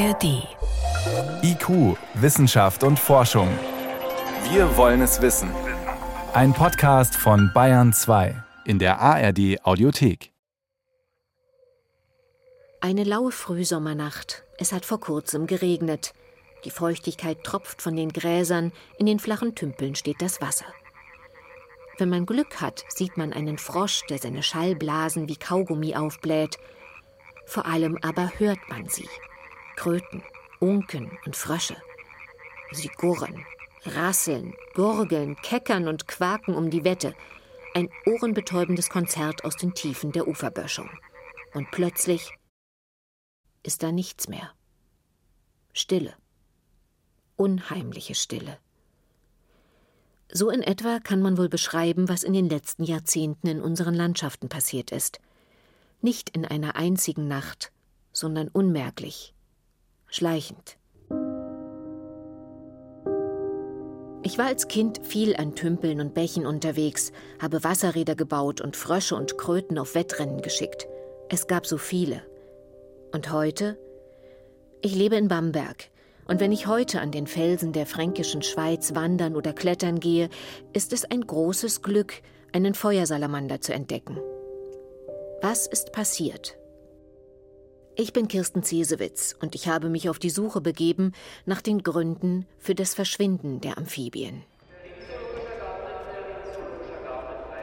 ARD. IQ, Wissenschaft und Forschung. Wir wollen es wissen. Ein Podcast von Bayern 2 in der ARD Audiothek. Eine laue Frühsommernacht. Es hat vor kurzem geregnet. Die Feuchtigkeit tropft von den Gräsern, in den flachen Tümpeln steht das Wasser. Wenn man Glück hat, sieht man einen Frosch, der seine Schallblasen wie Kaugummi aufbläht. Vor allem aber hört man sie. Kröten, Unken und Frösche. Sie gurren, rasseln, gurgeln, keckern und quaken um die Wette. Ein ohrenbetäubendes Konzert aus den Tiefen der Uferböschung. Und plötzlich ist da nichts mehr. Stille. Unheimliche Stille. So in etwa kann man wohl beschreiben, was in den letzten Jahrzehnten in unseren Landschaften passiert ist. Nicht in einer einzigen Nacht, sondern unmerklich, schleichend. Ich war als Kind viel an Tümpeln und Bächen unterwegs, habe Wasserräder gebaut und Frösche und Kröten auf Wettrennen geschickt. Es gab so viele. Und heute? Ich lebe in Bamberg, und wenn ich heute an den Felsen der fränkischen Schweiz wandern oder klettern gehe, ist es ein großes Glück, einen Feuersalamander zu entdecken. Was ist passiert? Ich bin Kirsten Zesewitz und ich habe mich auf die Suche begeben nach den Gründen für das Verschwinden der Amphibien.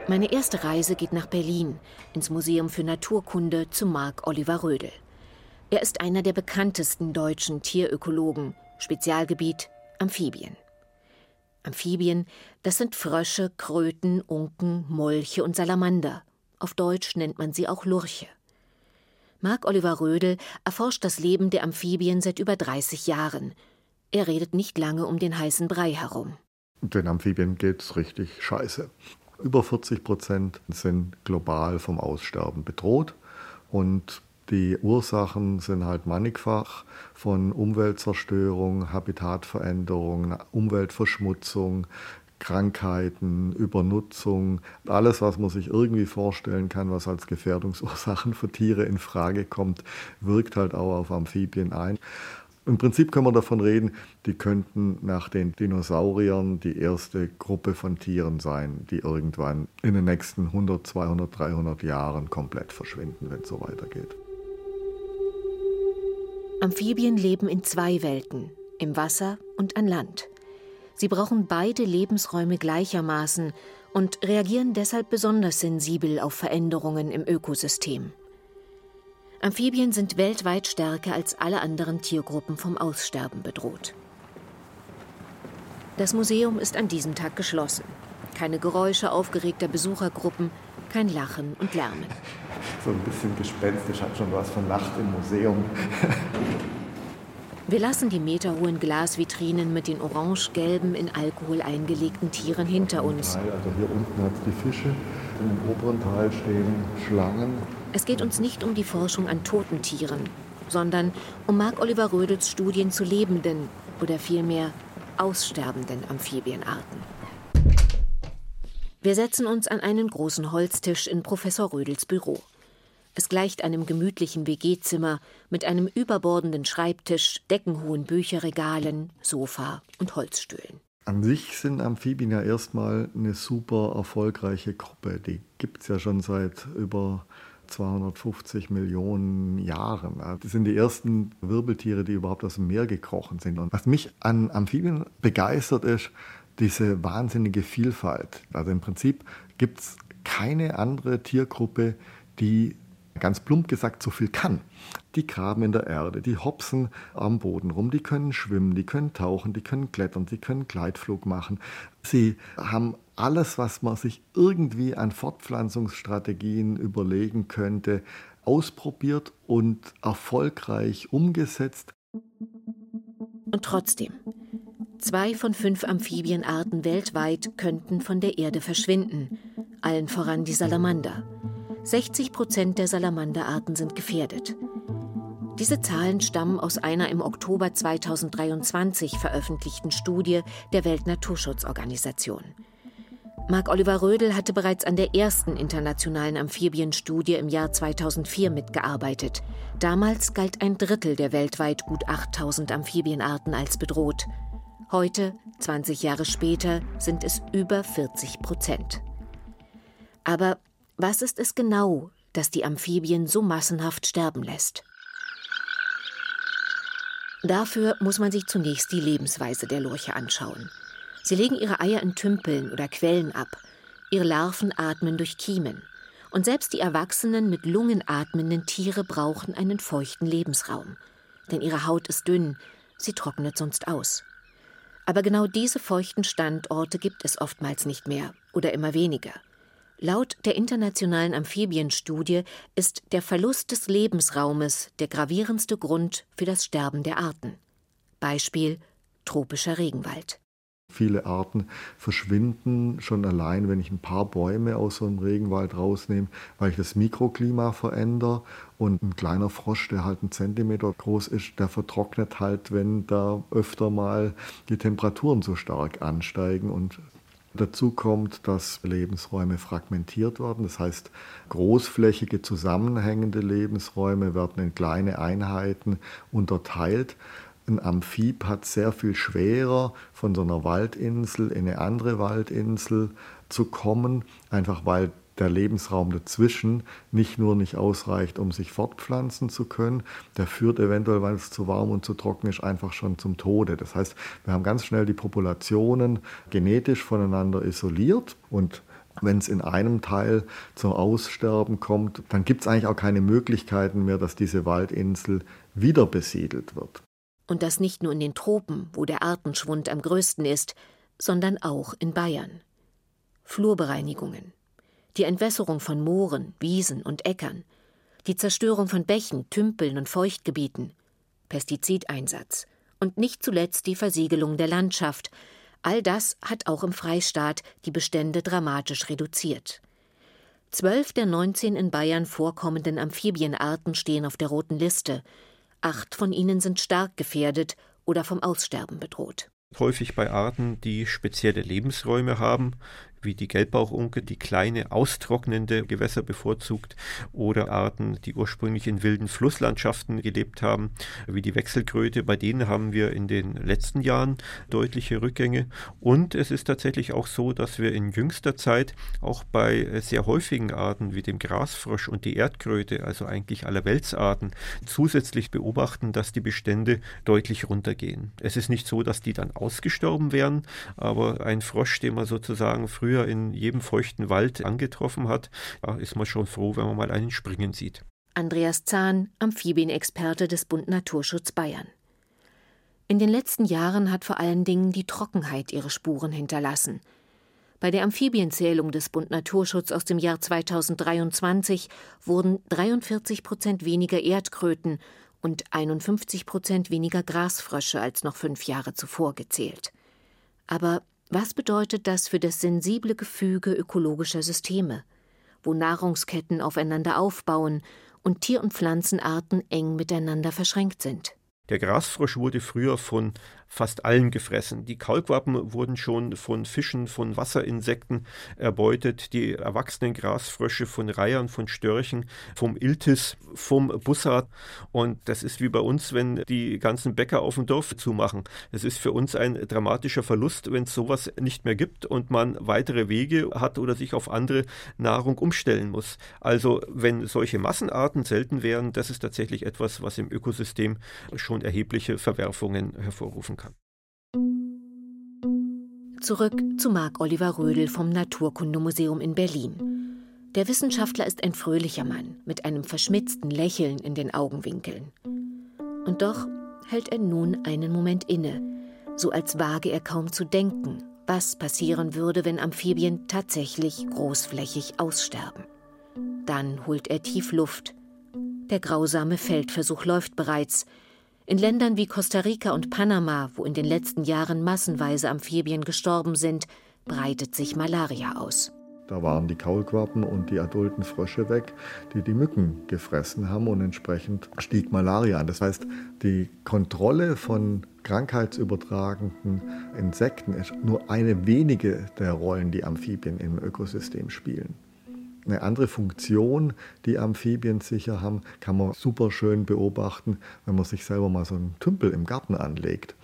Meine erste Reise geht nach Berlin, ins Museum für Naturkunde zu Marc Oliver Rödel. Er ist einer der bekanntesten deutschen Tierökologen, Spezialgebiet Amphibien. Amphibien, das sind Frösche, Kröten, Unken, Molche und Salamander. Auf Deutsch nennt man sie auch Lurche. Marc Oliver Rödel erforscht das Leben der Amphibien seit über 30 Jahren. Er redet nicht lange um den heißen Brei herum. Den Amphibien geht's richtig scheiße. Über 40 Prozent sind global vom Aussterben bedroht und die Ursachen sind halt mannigfach von Umweltzerstörung, Habitatveränderung, Umweltverschmutzung, Krankheiten, Übernutzung, alles, was man sich irgendwie vorstellen kann, was als Gefährdungsursachen für Tiere in Frage kommt, wirkt halt auch auf Amphibien ein. Im Prinzip können wir davon reden, die könnten nach den Dinosauriern die erste Gruppe von Tieren sein, die irgendwann in den nächsten 100, 200, 300 Jahren komplett verschwinden, wenn es so weitergeht. Amphibien leben in zwei Welten, im Wasser und an Land. Sie brauchen beide Lebensräume gleichermaßen und reagieren deshalb besonders sensibel auf Veränderungen im Ökosystem. Amphibien sind weltweit stärker als alle anderen Tiergruppen vom Aussterben bedroht. Das Museum ist an diesem Tag geschlossen. Keine Geräusche aufgeregter Besuchergruppen, kein Lachen und Lärmen. So ein bisschen gespenstisch, hat schon was von Nacht im Museum. Wir lassen die meterhohen Glasvitrinen mit den orange-gelben, in Alkohol eingelegten Tieren hinter uns. Also hier unten hat es die Fische, im oberen Teil stehen Schlangen. Es geht uns nicht um die Forschung an toten Tieren, sondern um Marc Oliver Rödels Studien zu lebenden oder vielmehr aussterbenden Amphibienarten. Wir setzen uns an einen großen Holztisch in Professor Rödels Büro. Es gleicht einem gemütlichen WG-Zimmer mit einem überbordenden Schreibtisch, deckenhohen Bücherregalen, Sofa und Holzstühlen. An sich sind Amphibien ja erstmal eine super erfolgreiche Gruppe. Die gibt es ja schon seit über 250 Millionen Jahren. Das sind die ersten Wirbeltiere, die überhaupt aus dem Meer gekrochen sind. Und was mich an Amphibien begeistert ist, diese wahnsinnige Vielfalt. Also im Prinzip gibt es keine andere Tiergruppe, die ganz plump gesagt so viel kann. Die graben in der Erde, die hopsen am Boden rum, die können schwimmen, die können tauchen, die können klettern, die können Gleitflug machen. Sie haben alles, was man sich irgendwie an Fortpflanzungsstrategien überlegen könnte, ausprobiert und erfolgreich umgesetzt. Und trotzdem, Zwei von fünf Amphibienarten weltweit könnten von der Erde verschwinden, allen voran die Salamander. 60 Prozent der Salamanderarten sind gefährdet. Diese Zahlen stammen aus einer im Oktober 2023 veröffentlichten Studie der Weltnaturschutzorganisation. Marc Oliver Rödel hatte bereits an der ersten internationalen Amphibienstudie im Jahr 2004 mitgearbeitet. Damals galt ein Drittel der weltweit gut 8000 Amphibienarten als bedroht. Heute, 20 Jahre später, sind es über 40 Prozent. Aber was ist es genau, das die Amphibien so massenhaft sterben lässt? Dafür muss man sich zunächst die Lebensweise der Lurche anschauen. Sie legen ihre Eier in Tümpeln oder Quellen ab. Ihre Larven atmen durch Kiemen. Und selbst die erwachsenen, mit Lungen atmenden Tiere brauchen einen feuchten Lebensraum. Denn ihre Haut ist dünn, sie trocknet sonst aus. Aber genau diese feuchten Standorte gibt es oftmals nicht mehr oder immer weniger. Laut der internationalen Amphibienstudie ist der Verlust des Lebensraumes der gravierendste Grund für das Sterben der Arten. Beispiel tropischer Regenwald. Viele Arten verschwinden schon allein, wenn ich ein paar Bäume aus so einem Regenwald rausnehme, weil ich das Mikroklima verändere. Und ein kleiner Frosch, der halt einen Zentimeter groß ist, der vertrocknet halt, wenn da öfter mal die Temperaturen so stark ansteigen. Und dazu kommt, dass Lebensräume fragmentiert werden. Das heißt, großflächige zusammenhängende Lebensräume werden in kleine Einheiten unterteilt ein Amphib hat sehr viel schwerer, von so einer Waldinsel in eine andere Waldinsel zu kommen, einfach weil der Lebensraum dazwischen nicht nur nicht ausreicht, um sich fortpflanzen zu können, der führt eventuell, weil es zu warm und zu trocken ist, einfach schon zum Tode. Das heißt, wir haben ganz schnell die Populationen genetisch voneinander isoliert und wenn es in einem Teil zum Aussterben kommt, dann gibt es eigentlich auch keine Möglichkeiten mehr, dass diese Waldinsel wieder besiedelt wird. Und das nicht nur in den Tropen, wo der Artenschwund am größten ist, sondern auch in Bayern. Flurbereinigungen, die Entwässerung von Mooren, Wiesen und Äckern, die Zerstörung von Bächen, Tümpeln und Feuchtgebieten, Pestizideinsatz. Und nicht zuletzt die Versiegelung der Landschaft, all das hat auch im Freistaat die Bestände dramatisch reduziert. Zwölf der 19 in Bayern vorkommenden Amphibienarten stehen auf der roten Liste, Acht von ihnen sind stark gefährdet oder vom Aussterben bedroht. Häufig bei Arten, die spezielle Lebensräume haben, wie die Gelbbauchunke, die kleine, austrocknende Gewässer bevorzugt, oder Arten, die ursprünglich in wilden Flusslandschaften gelebt haben, wie die Wechselkröte. Bei denen haben wir in den letzten Jahren deutliche Rückgänge. Und es ist tatsächlich auch so, dass wir in jüngster Zeit auch bei sehr häufigen Arten wie dem Grasfrosch und die Erdkröte, also eigentlich aller Weltsarten, zusätzlich beobachten, dass die Bestände deutlich runtergehen. Es ist nicht so, dass die dann ausgestorben wären, aber ein Frosch, den man sozusagen früher früher in jedem feuchten Wald angetroffen hat, da ist man schon froh, wenn man mal einen springen sieht. Andreas Zahn, Amphibienexperte des Bund Naturschutz Bayern. In den letzten Jahren hat vor allen Dingen die Trockenheit ihre Spuren hinterlassen. Bei der Amphibienzählung des Bund Naturschutz aus dem Jahr 2023 wurden 43 Prozent weniger Erdkröten und 51 Prozent weniger Grasfrösche als noch fünf Jahre zuvor gezählt. Aber was bedeutet das für das sensible Gefüge ökologischer Systeme, wo Nahrungsketten aufeinander aufbauen und Tier- und Pflanzenarten eng miteinander verschränkt sind? Der Grasfrosch wurde früher von fast allen gefressen. Die Kaulquappen wurden schon von Fischen, von Wasserinsekten erbeutet, die erwachsenen Grasfrösche von Reihern, von Störchen, vom Iltis, vom Bussard. Und das ist wie bei uns, wenn die ganzen Bäcker auf dem Dorf zumachen. Es ist für uns ein dramatischer Verlust, wenn es sowas nicht mehr gibt und man weitere Wege hat oder sich auf andere Nahrung umstellen muss. Also wenn solche Massenarten selten wären, das ist tatsächlich etwas, was im Ökosystem schon erhebliche Verwerfungen hervorrufen. Zurück zu Marc Oliver Rödel vom Naturkundemuseum in Berlin. Der Wissenschaftler ist ein fröhlicher Mann mit einem verschmitzten Lächeln in den Augenwinkeln. Und doch hält er nun einen Moment inne, so als wage er kaum zu denken, was passieren würde, wenn Amphibien tatsächlich großflächig aussterben. Dann holt er tief Luft. Der grausame Feldversuch läuft bereits, in Ländern wie Costa Rica und Panama, wo in den letzten Jahren massenweise Amphibien gestorben sind, breitet sich Malaria aus. Da waren die Kaulquappen und die adulten Frösche weg, die die Mücken gefressen haben und entsprechend stieg Malaria an. Das heißt, die Kontrolle von krankheitsübertragenden Insekten ist nur eine wenige der Rollen, die Amphibien im Ökosystem spielen. Eine andere Funktion, die Amphibien sicher haben, kann man super schön beobachten, wenn man sich selber mal so einen Tümpel im Garten anlegt.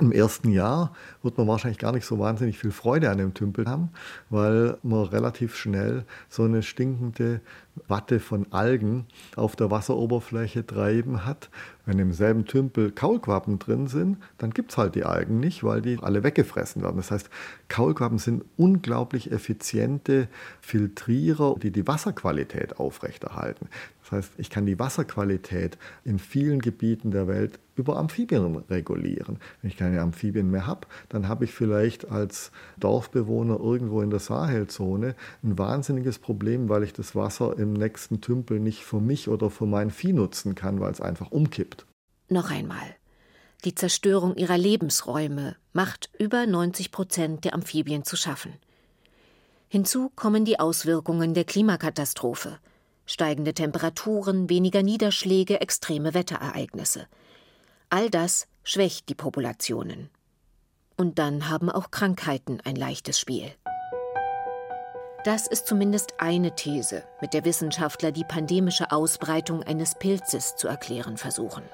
Im ersten Jahr wird man wahrscheinlich gar nicht so wahnsinnig viel Freude an dem Tümpel haben, weil man relativ schnell so eine stinkende Watte von Algen auf der Wasseroberfläche treiben hat. Wenn im selben Tümpel Kaulquappen drin sind, dann gibt es halt die Algen nicht, weil die alle weggefressen werden. Das heißt, Kaulquappen sind unglaublich effiziente Filtrierer, die die Wasserqualität aufrechterhalten. Das heißt, ich kann die Wasserqualität in vielen Gebieten der Welt über Amphibien regulieren. Wenn ich keine Amphibien mehr habe, dann habe ich vielleicht als Dorfbewohner irgendwo in der Sahelzone ein wahnsinniges Problem, weil ich das Wasser im nächsten Tümpel nicht für mich oder für mein Vieh nutzen kann, weil es einfach umkippt. Noch einmal. Die Zerstörung ihrer Lebensräume macht über 90 Prozent der Amphibien zu schaffen. Hinzu kommen die Auswirkungen der Klimakatastrophe. Steigende Temperaturen, weniger Niederschläge, extreme Wetterereignisse – All das schwächt die Populationen. Und dann haben auch Krankheiten ein leichtes Spiel. Das ist zumindest eine These, mit der Wissenschaftler die pandemische Ausbreitung eines Pilzes zu erklären versuchen.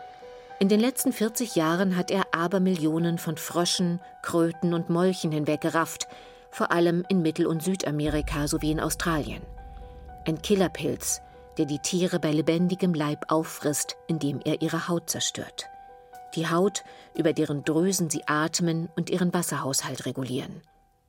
In den letzten 40 Jahren hat er Abermillionen von Fröschen, Kröten und Molchen hinweggerafft, vor allem in Mittel- und Südamerika sowie in Australien. Ein Killerpilz, der die Tiere bei lebendigem Leib auffrisst, indem er ihre Haut zerstört die Haut, über deren Drüsen sie atmen und ihren Wasserhaushalt regulieren.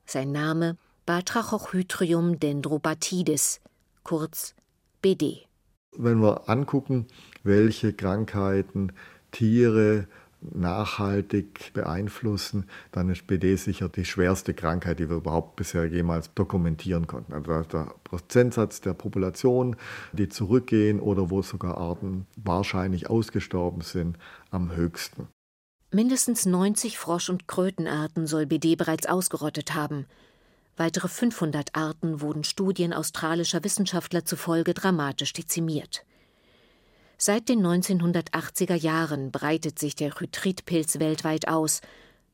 Sein Name Batrachochytrium dendrobatidis, kurz BD. Wenn wir angucken, welche Krankheiten Tiere nachhaltig beeinflussen, dann ist BD sicher die schwerste Krankheit, die wir überhaupt bisher jemals dokumentieren konnten. Also der Prozentsatz der Population, die zurückgehen oder wo sogar Arten wahrscheinlich ausgestorben sind, am höchsten. Mindestens 90 Frosch- und Krötenarten soll BD bereits ausgerottet haben. Weitere 500 Arten wurden Studien australischer Wissenschaftler zufolge dramatisch dezimiert. Seit den 1980er Jahren breitet sich der Chytridpilz weltweit aus.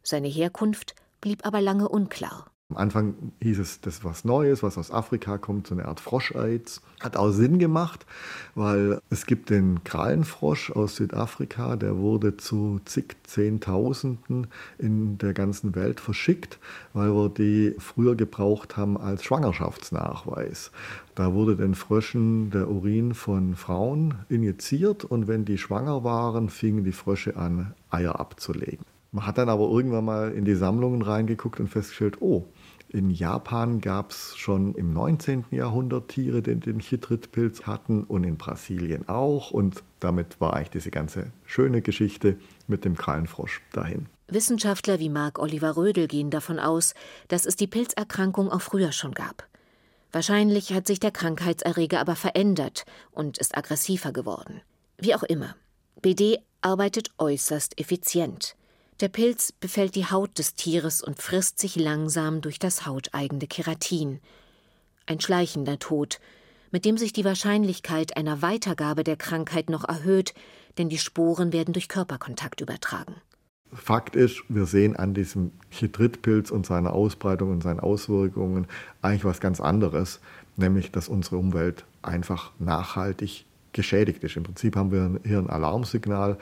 Seine Herkunft blieb aber lange unklar. Am Anfang hieß es, das ist was Neues, was aus Afrika kommt, so eine Art Froscheiz. Hat auch Sinn gemacht, weil es gibt den Krallenfrosch aus Südafrika, der wurde zu zig Zehntausenden in der ganzen Welt verschickt, weil wir die früher gebraucht haben als Schwangerschaftsnachweis. Da wurde den Fröschen der Urin von Frauen injiziert und wenn die schwanger waren, fingen die Frösche an, Eier abzulegen. Man hat dann aber irgendwann mal in die Sammlungen reingeguckt und festgestellt, oh, in Japan gab es schon im 19. Jahrhundert Tiere, die den Chytridpilz hatten und in Brasilien auch. Und damit war eigentlich diese ganze schöne Geschichte mit dem Krallenfrosch dahin. Wissenschaftler wie Marc Oliver Rödel gehen davon aus, dass es die Pilzerkrankung auch früher schon gab. Wahrscheinlich hat sich der Krankheitserreger aber verändert und ist aggressiver geworden. Wie auch immer. BD arbeitet äußerst effizient. Der Pilz befällt die Haut des Tieres und frisst sich langsam durch das hauteigene Keratin. Ein schleichender Tod, mit dem sich die Wahrscheinlichkeit einer Weitergabe der Krankheit noch erhöht, denn die Sporen werden durch Körperkontakt übertragen. Fakt ist, wir sehen an diesem Chytridpilz und seiner Ausbreitung und seinen Auswirkungen eigentlich was ganz anderes, nämlich dass unsere Umwelt einfach nachhaltig geschädigt ist. Im Prinzip haben wir hier ein Alarmsignal,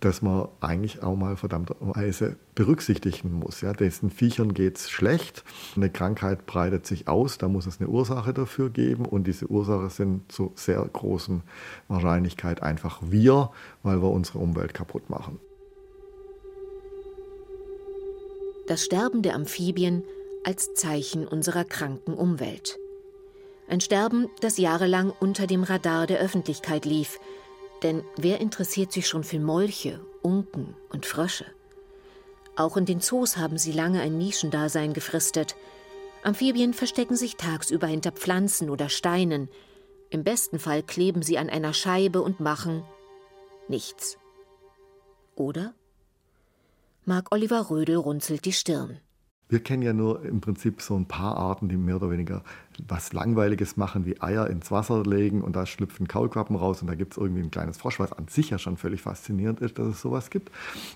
das man eigentlich auch mal verdammterweise berücksichtigen muss. Ja, diesen Viechern geht es schlecht, eine Krankheit breitet sich aus, da muss es eine Ursache dafür geben und diese Ursache sind zu sehr großen Wahrscheinlichkeit einfach wir, weil wir unsere Umwelt kaputt machen. Das Sterben der Amphibien als Zeichen unserer kranken Umwelt. Ein Sterben, das jahrelang unter dem Radar der Öffentlichkeit lief. Denn wer interessiert sich schon für Molche, Unken und Frösche? Auch in den Zoos haben sie lange ein Nischendasein gefristet. Amphibien verstecken sich tagsüber hinter Pflanzen oder Steinen. Im besten Fall kleben sie an einer Scheibe und machen nichts. Oder? Mark Oliver Rödel runzelt die Stirn. Wir kennen ja nur im Prinzip so ein paar Arten, die mehr oder weniger was Langweiliges machen, wie Eier ins Wasser legen und da schlüpfen Kaulquappen raus und da gibt es irgendwie ein kleines Frosch, was an sich ja schon völlig faszinierend ist, dass es sowas gibt.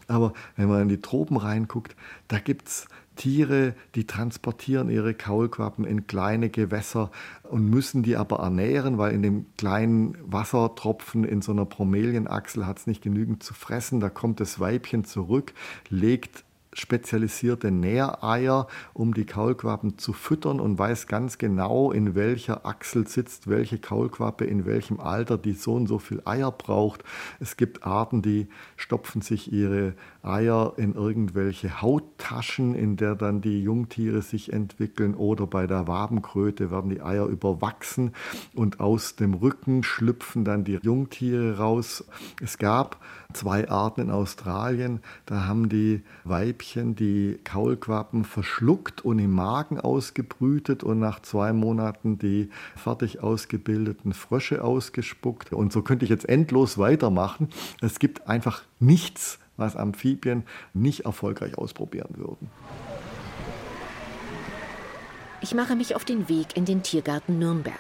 Aber wenn man in die Tropen reinguckt, da gibt es Tiere, die transportieren ihre Kaulquappen in kleine Gewässer und müssen die aber ernähren, weil in dem kleinen Wassertropfen in so einer Bromelienachsel hat es nicht genügend zu fressen. Da kommt das Weibchen zurück, legt spezialisierte Nähreier, um die Kaulquappen zu füttern und weiß ganz genau, in welcher Achsel sitzt welche Kaulquappe, in welchem Alter die so und so viel Eier braucht. Es gibt Arten, die stopfen sich ihre Eier in irgendwelche Hauttaschen, in der dann die Jungtiere sich entwickeln oder bei der Wabenkröte werden die Eier überwachsen und aus dem Rücken schlüpfen dann die Jungtiere raus. Es gab zwei Arten in Australien, da haben die Weibchen die Kaulquappen verschluckt und im Magen ausgebrütet und nach zwei Monaten die fertig ausgebildeten Frösche ausgespuckt. Und so könnte ich jetzt endlos weitermachen. Es gibt einfach nichts, was Amphibien nicht erfolgreich ausprobieren würden. Ich mache mich auf den Weg in den Tiergarten Nürnberg.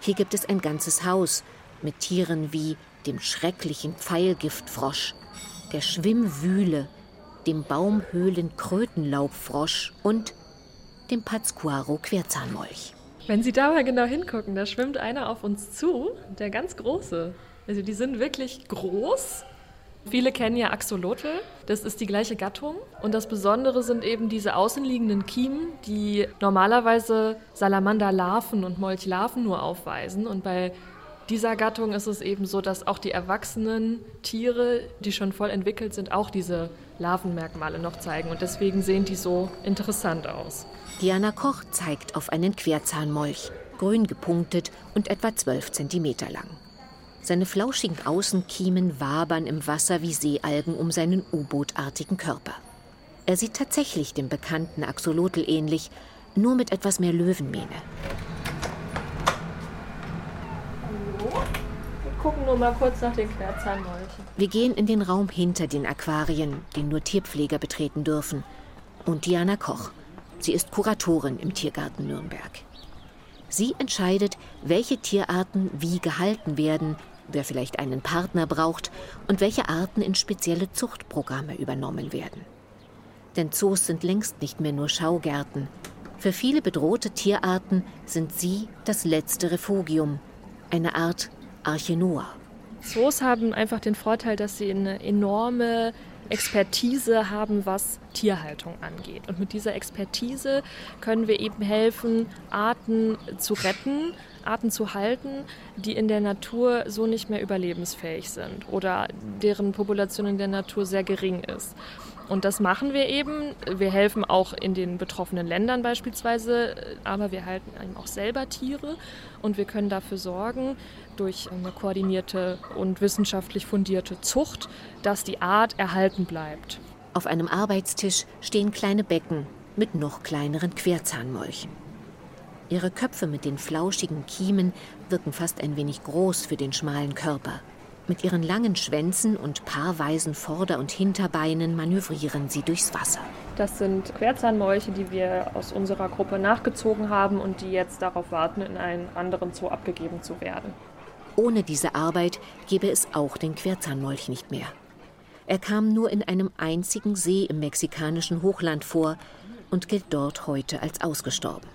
Hier gibt es ein ganzes Haus mit Tieren wie dem schrecklichen Pfeilgiftfrosch, der Schwimmwühle, dem Baumhöhlen-Krötenlaubfrosch und dem Patzcuaro-Querzahnmolch. Wenn Sie da mal genau hingucken, da schwimmt einer auf uns zu, der ganz große. Also die sind wirklich groß Viele kennen ja Axolotl, das ist die gleiche Gattung. Und das Besondere sind eben diese außenliegenden Kiemen, die normalerweise Salamanderlarven und Molchlarven nur aufweisen. Und bei dieser Gattung ist es eben so, dass auch die erwachsenen Tiere, die schon voll entwickelt sind, auch diese Larvenmerkmale noch zeigen. Und deswegen sehen die so interessant aus. Diana Koch zeigt auf einen Querzahnmolch, grün gepunktet und etwa 12 cm lang. Seine flauschigen Außenkiemen wabern im Wasser wie Seealgen um seinen U-Bootartigen Körper. Er sieht tatsächlich dem bekannten Axolotl ähnlich, nur mit etwas mehr Löwenmähne. Gucken nur mal kurz nach den Querzahnmolchen. Wir gehen in den Raum hinter den Aquarien, den nur Tierpfleger betreten dürfen. Und Diana Koch. Sie ist Kuratorin im Tiergarten Nürnberg. Sie entscheidet, welche Tierarten wie gehalten werden, wer vielleicht einen Partner braucht und welche Arten in spezielle Zuchtprogramme übernommen werden. Denn Zoos sind längst nicht mehr nur Schaugärten. Für viele bedrohte Tierarten sind sie das letzte Refugium, eine Art Arche Noah. Zoos haben einfach den Vorteil, dass sie eine enorme Expertise haben, was Tierhaltung angeht. Und mit dieser Expertise können wir eben helfen, Arten zu retten, Arten zu halten, die in der Natur so nicht mehr überlebensfähig sind oder deren Population in der Natur sehr gering ist. Und das machen wir eben. Wir helfen auch in den betroffenen Ländern beispielsweise, aber wir halten eben auch selber Tiere und wir können dafür sorgen, durch eine koordinierte und wissenschaftlich fundierte Zucht, dass die Art erhalten bleibt. Auf einem Arbeitstisch stehen kleine Becken mit noch kleineren Querzahnmolchen. Ihre Köpfe mit den flauschigen Kiemen wirken fast ein wenig groß für den schmalen Körper. Mit ihren langen Schwänzen und paarweisen Vorder- und Hinterbeinen manövrieren sie durchs Wasser. Das sind Querzahnmolche, die wir aus unserer Gruppe nachgezogen haben und die jetzt darauf warten, in einen anderen Zoo abgegeben zu werden. Ohne diese Arbeit gäbe es auch den Querzahnmolch nicht mehr. Er kam nur in einem einzigen See im mexikanischen Hochland vor und gilt dort heute als ausgestorben.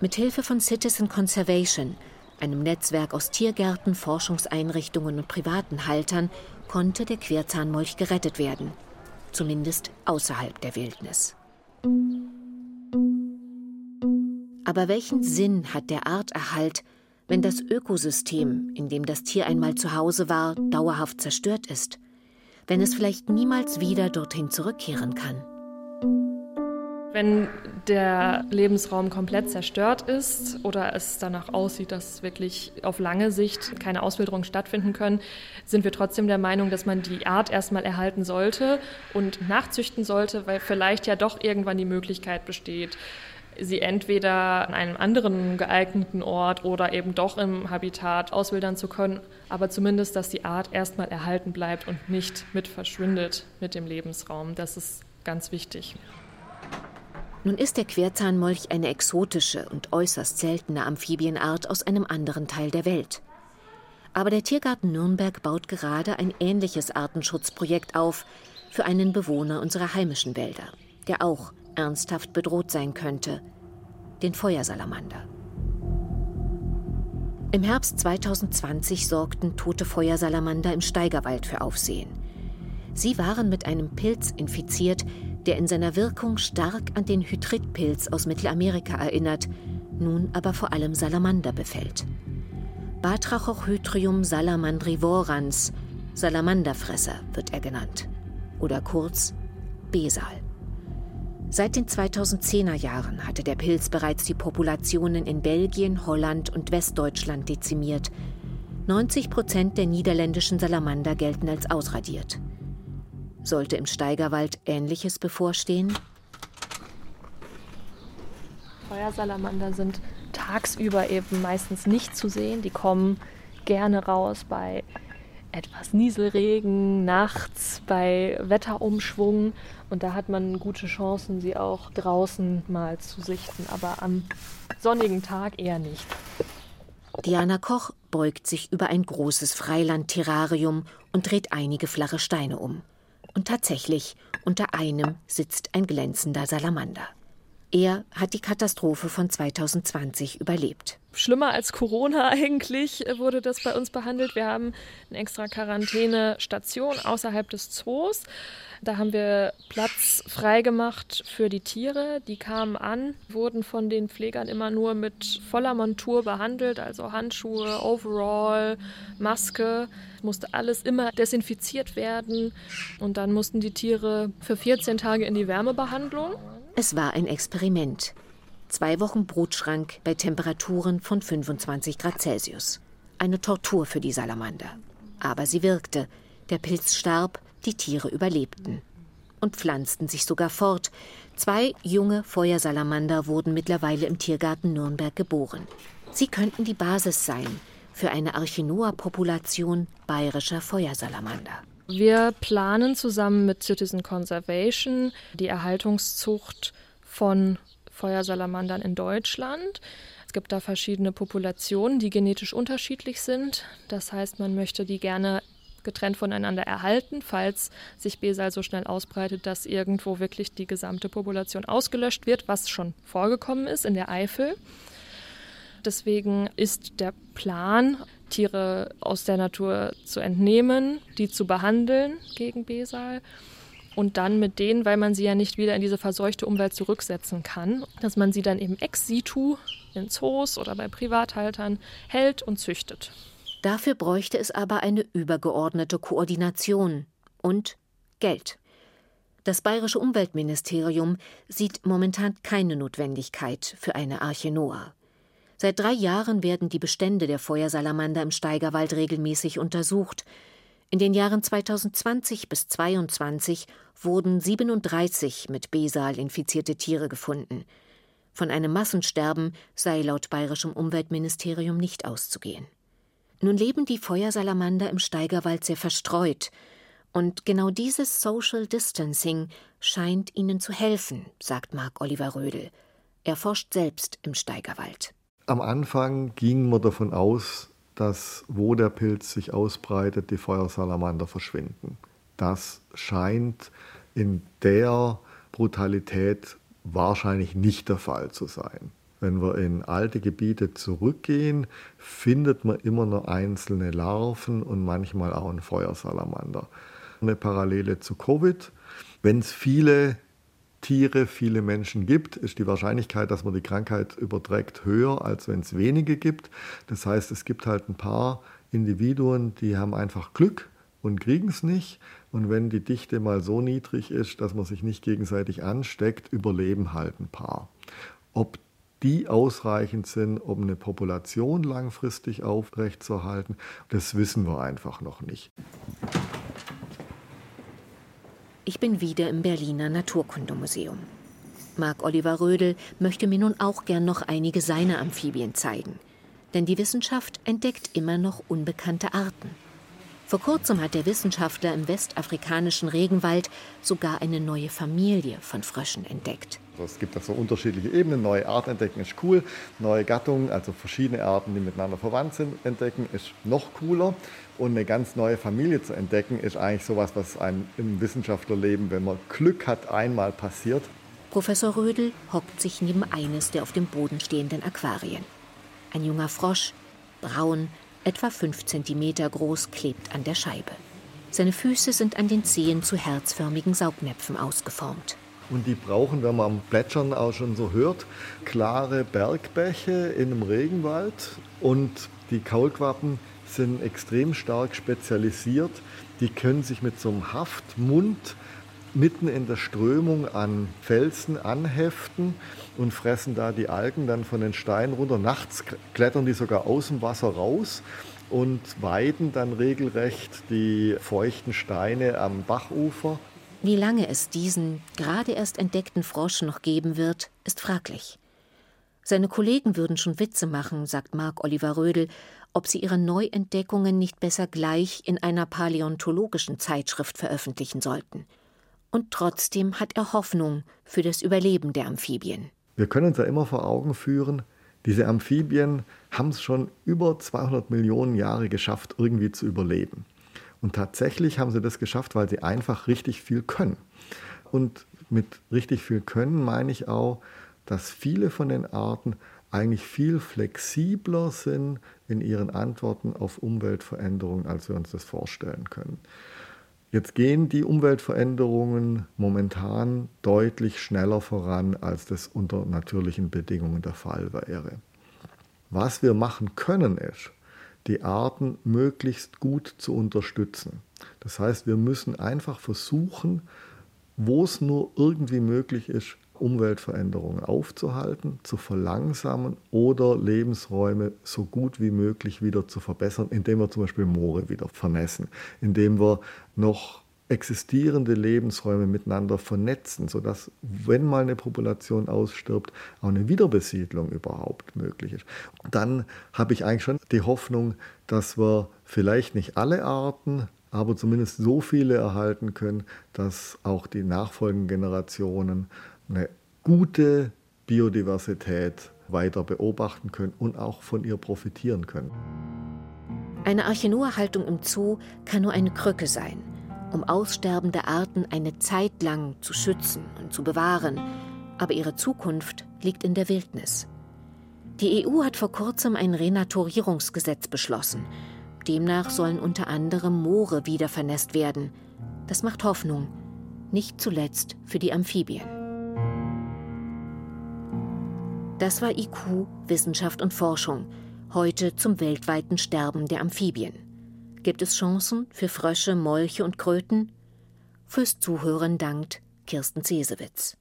Mit Hilfe von Citizen Conservation, einem Netzwerk aus Tiergärten, Forschungseinrichtungen und privaten Haltern, konnte der Querzahnmolch gerettet werden, zumindest außerhalb der Wildnis. Aber welchen Sinn hat der Arterhalt, wenn das Ökosystem, in dem das Tier einmal zu Hause war, dauerhaft zerstört ist? Wenn es vielleicht niemals wieder dorthin zurückkehren kann? Wenn der Lebensraum komplett zerstört ist oder es danach aussieht, dass wirklich auf lange Sicht keine Auswilderungen stattfinden können, sind wir trotzdem der Meinung, dass man die Art erstmal erhalten sollte und nachzüchten sollte, weil vielleicht ja doch irgendwann die Möglichkeit besteht, sie entweder an einem anderen geeigneten Ort oder eben doch im Habitat auswildern zu können, aber zumindest, dass die Art erstmal erhalten bleibt und nicht mit verschwindet mit dem Lebensraum. Das ist ganz wichtig. Nun ist der Querzahnmolch eine exotische und äußerst seltene Amphibienart aus einem anderen Teil der Welt. Aber der Tiergarten Nürnberg baut gerade ein ähnliches Artenschutzprojekt auf für einen Bewohner unserer heimischen Wälder, der auch ernsthaft bedroht sein könnte, den Feuersalamander. Im Herbst 2020 sorgten tote Feuersalamander im Steigerwald für Aufsehen. Sie waren mit einem Pilz infiziert, der in seiner Wirkung stark an den Hydritpilz aus Mittelamerika erinnert, nun aber vor allem Salamander befällt. Batrachochydrium salamandrivorans, Salamanderfresser wird er genannt, oder kurz Besal. Seit den 2010er Jahren hatte der Pilz bereits die Populationen in Belgien, Holland und Westdeutschland dezimiert. 90 Prozent der niederländischen Salamander gelten als ausradiert. Sollte im Steigerwald Ähnliches bevorstehen? Feuersalamander sind tagsüber eben meistens nicht zu sehen. Die kommen gerne raus bei etwas Nieselregen, nachts, bei Wetterumschwung. Und da hat man gute Chancen, sie auch draußen mal zu sichten, aber am sonnigen Tag eher nicht. Diana Koch beugt sich über ein großes Freiland-Terrarium und dreht einige flache Steine um. Und tatsächlich, unter einem sitzt ein glänzender Salamander. Er hat die Katastrophe von 2020 überlebt. Schlimmer als Corona eigentlich wurde das bei uns behandelt. Wir haben eine extra Quarantänestation außerhalb des Zoos. Da haben wir Platz freigemacht für die Tiere. Die kamen an, wurden von den Pflegern immer nur mit voller Montur behandelt, also Handschuhe, Overall, Maske. Musste alles immer desinfiziert werden. Und dann mussten die Tiere für 14 Tage in die Wärmebehandlung. Es war ein Experiment. Zwei Wochen Brutschrank bei Temperaturen von 25 Grad Celsius. Eine Tortur für die Salamander. Aber sie wirkte. Der Pilz starb, die Tiere überlebten. Und pflanzten sich sogar fort. Zwei junge Feuersalamander wurden mittlerweile im Tiergarten Nürnberg geboren. Sie könnten die Basis sein für eine Archinoa-Population bayerischer Feuersalamander. Wir planen zusammen mit Citizen Conservation die Erhaltungszucht von Feuersalamandern in Deutschland. Es gibt da verschiedene Populationen, die genetisch unterschiedlich sind. Das heißt, man möchte die gerne getrennt voneinander erhalten, falls sich Besal so schnell ausbreitet, dass irgendwo wirklich die gesamte Population ausgelöscht wird, was schon vorgekommen ist in der Eifel. Deswegen ist der Plan, Tiere aus der Natur zu entnehmen, die zu behandeln gegen Besal und dann mit denen, weil man sie ja nicht wieder in diese verseuchte Umwelt zurücksetzen kann, dass man sie dann eben ex situ in Zoos oder bei Privathaltern hält und züchtet. Dafür bräuchte es aber eine übergeordnete Koordination und Geld. Das bayerische Umweltministerium sieht momentan keine Notwendigkeit für eine Arche Noah. Seit drei Jahren werden die Bestände der Feuersalamander im Steigerwald regelmäßig untersucht. In den Jahren 2020 bis 2022 wurden 37 mit Besal infizierte Tiere gefunden. Von einem Massensterben sei laut bayerischem Umweltministerium nicht auszugehen. Nun leben die Feuersalamander im Steigerwald sehr verstreut. Und genau dieses Social Distancing scheint ihnen zu helfen, sagt Marc Oliver Rödel. Er forscht selbst im Steigerwald. Am Anfang ging man davon aus, dass wo der Pilz sich ausbreitet, die Feuersalamander verschwinden. Das scheint in der Brutalität wahrscheinlich nicht der Fall zu sein. Wenn wir in alte Gebiete zurückgehen, findet man immer noch einzelne Larven und manchmal auch einen Feuersalamander. Eine Parallele zu Covid. Wenn es viele Tiere viele Menschen gibt, ist die Wahrscheinlichkeit, dass man die Krankheit überträgt, höher, als wenn es wenige gibt. Das heißt, es gibt halt ein paar Individuen, die haben einfach Glück und kriegen es nicht. Und wenn die Dichte mal so niedrig ist, dass man sich nicht gegenseitig ansteckt, überleben halt ein paar. Ob die ausreichend sind, um eine Population langfristig aufrechtzuerhalten, das wissen wir einfach noch nicht. Ich bin wieder im Berliner Naturkundemuseum. Marc Oliver Rödel möchte mir nun auch gern noch einige seiner Amphibien zeigen. Denn die Wissenschaft entdeckt immer noch unbekannte Arten. Vor kurzem hat der Wissenschaftler im westafrikanischen Regenwald sogar eine neue Familie von Fröschen entdeckt. Es gibt da so unterschiedliche Ebenen. Neue Arten entdecken ist cool. Neue Gattungen, also verschiedene Arten, die miteinander verwandt sind, entdecken ist noch cooler. Und eine ganz neue Familie zu entdecken, ist eigentlich sowas, was einem im Wissenschaftlerleben, wenn man Glück hat, einmal passiert. Professor Rödel hockt sich neben eines der auf dem Boden stehenden Aquarien. Ein junger Frosch, braun, etwa fünf Zentimeter groß, klebt an der Scheibe. Seine Füße sind an den Zehen zu herzförmigen Saugnäpfen ausgeformt. Und die brauchen, wenn man am Plätschern auch schon so hört, klare Bergbäche in einem Regenwald. Und die Kaulquappen sind extrem stark spezialisiert. Die können sich mit so einem Haftmund mitten in der Strömung an Felsen anheften und fressen da die Algen dann von den Steinen runter. Nachts klettern die sogar aus dem Wasser raus und weiden dann regelrecht die feuchten Steine am Bachufer. Wie lange es diesen gerade erst entdeckten Frosch noch geben wird, ist fraglich. Seine Kollegen würden schon Witze machen, sagt Marc Oliver Rödel, ob sie ihre Neuentdeckungen nicht besser gleich in einer paläontologischen Zeitschrift veröffentlichen sollten. Und trotzdem hat er Hoffnung für das Überleben der Amphibien. Wir können uns ja immer vor Augen führen, diese Amphibien haben es schon über 200 Millionen Jahre geschafft, irgendwie zu überleben. Und tatsächlich haben sie das geschafft, weil sie einfach richtig viel können. Und mit richtig viel können meine ich auch, dass viele von den Arten eigentlich viel flexibler sind in ihren Antworten auf Umweltveränderungen, als wir uns das vorstellen können. Jetzt gehen die Umweltveränderungen momentan deutlich schneller voran, als das unter natürlichen Bedingungen der Fall wäre. Was wir machen können, ist, die Arten möglichst gut zu unterstützen. Das heißt, wir müssen einfach versuchen, wo es nur irgendwie möglich ist, Umweltveränderungen aufzuhalten, zu verlangsamen oder Lebensräume so gut wie möglich wieder zu verbessern, indem wir zum Beispiel Moore wieder vernässen, indem wir noch existierende Lebensräume miteinander vernetzen, sodass, wenn mal eine Population ausstirbt, auch eine Wiederbesiedlung überhaupt möglich ist. Dann habe ich eigentlich schon die Hoffnung, dass wir vielleicht nicht alle Arten, aber zumindest so viele erhalten können, dass auch die nachfolgenden Generationen eine gute Biodiversität weiter beobachten können und auch von ihr profitieren können. Eine Archenoa-Haltung im Zoo kann nur eine Krücke sein, um aussterbende Arten eine Zeit lang zu schützen und zu bewahren, aber ihre Zukunft liegt in der Wildnis. Die EU hat vor kurzem ein Renaturierungsgesetz beschlossen. Demnach sollen unter anderem Moore wieder vernässt werden. Das macht Hoffnung, nicht zuletzt für die Amphibien. Das war IQ, Wissenschaft und Forschung. Heute zum weltweiten Sterben der Amphibien. Gibt es Chancen für Frösche, Molche und Kröten? Fürs Zuhören dankt Kirsten Cesewitz.